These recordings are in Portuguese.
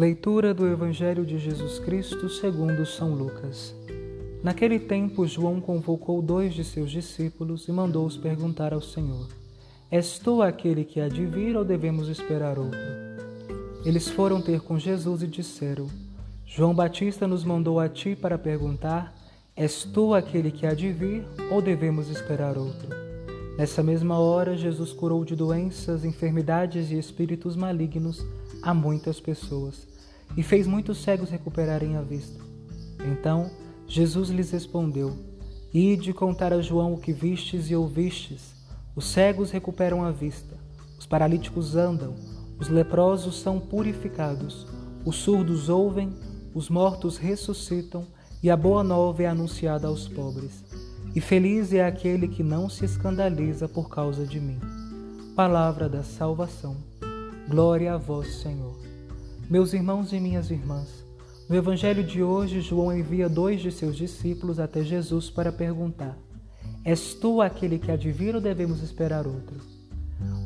Leitura do Evangelho de Jesus Cristo segundo São Lucas. Naquele tempo, João convocou dois de seus discípulos e mandou-os perguntar ao Senhor: És tu aquele que há de vir ou devemos esperar outro? Eles foram ter com Jesus e disseram: João Batista nos mandou a ti para perguntar: És tu aquele que há de vir ou devemos esperar outro? Nessa mesma hora, Jesus curou de doenças, enfermidades e espíritos malignos a muitas pessoas e fez muitos cegos recuperarem a vista. Então, Jesus lhes respondeu: Ide contar a João o que vistes e ouvistes. Os cegos recuperam a vista, os paralíticos andam, os leprosos são purificados, os surdos ouvem, os mortos ressuscitam e a boa nova é anunciada aos pobres. E feliz é aquele que não se escandaliza por causa de mim. Palavra da salvação. Glória a vós, Senhor. Meus irmãos e minhas irmãs, no Evangelho de hoje, João envia dois de seus discípulos até Jesus para perguntar: És tu aquele que vir ou devemos esperar outro?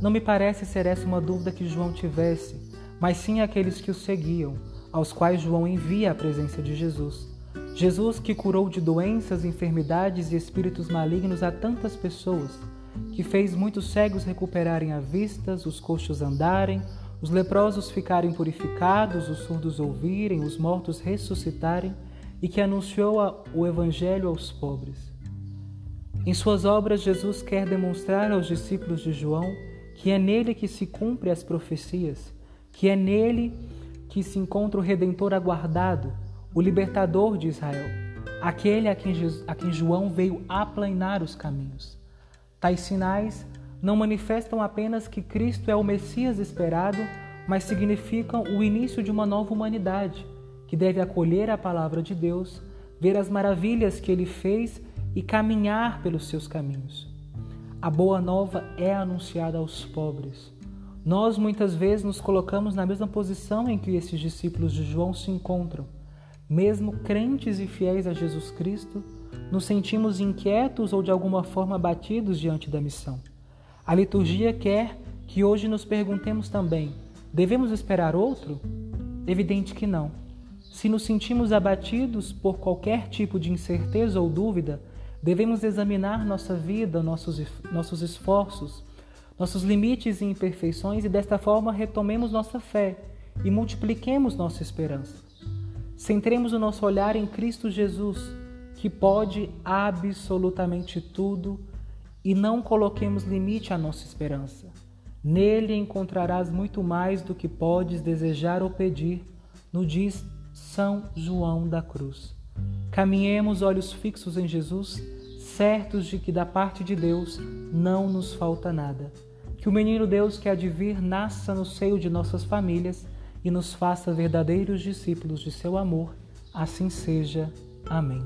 Não me parece ser essa uma dúvida que João tivesse, mas sim aqueles que o seguiam, aos quais João envia a presença de Jesus. Jesus que curou de doenças, enfermidades e espíritos malignos a tantas pessoas, que fez muitos cegos recuperarem a vista, os coxos andarem, os leprosos ficarem purificados, os surdos ouvirem, os mortos ressuscitarem, e que anunciou o Evangelho aos pobres. Em suas obras, Jesus quer demonstrar aos discípulos de João que é nele que se cumpre as profecias, que é nele que se encontra o Redentor aguardado, o libertador de Israel, aquele a quem, a quem João veio aplanar os caminhos. Tais sinais não manifestam apenas que Cristo é o Messias esperado, mas significam o início de uma nova humanidade, que deve acolher a palavra de Deus, ver as maravilhas que ele fez e caminhar pelos seus caminhos. A boa nova é anunciada aos pobres. Nós muitas vezes nos colocamos na mesma posição em que esses discípulos de João se encontram. Mesmo crentes e fiéis a Jesus Cristo, nos sentimos inquietos ou de alguma forma abatidos diante da missão. A liturgia quer que hoje nos perguntemos também: devemos esperar outro? Evidente que não. Se nos sentimos abatidos por qualquer tipo de incerteza ou dúvida, devemos examinar nossa vida, nossos, nossos esforços, nossos limites e imperfeições e desta forma retomemos nossa fé e multipliquemos nossa esperança. Centremos o nosso olhar em Cristo Jesus, que pode absolutamente tudo e não coloquemos limite à nossa esperança. Nele encontrarás muito mais do que podes desejar ou pedir, no diz São João da Cruz. Caminhemos olhos fixos em Jesus, certos de que da parte de Deus não nos falta nada. Que o menino Deus que há de vir nasça no seio de nossas famílias e nos faça verdadeiros discípulos de seu amor. Assim seja. Amém.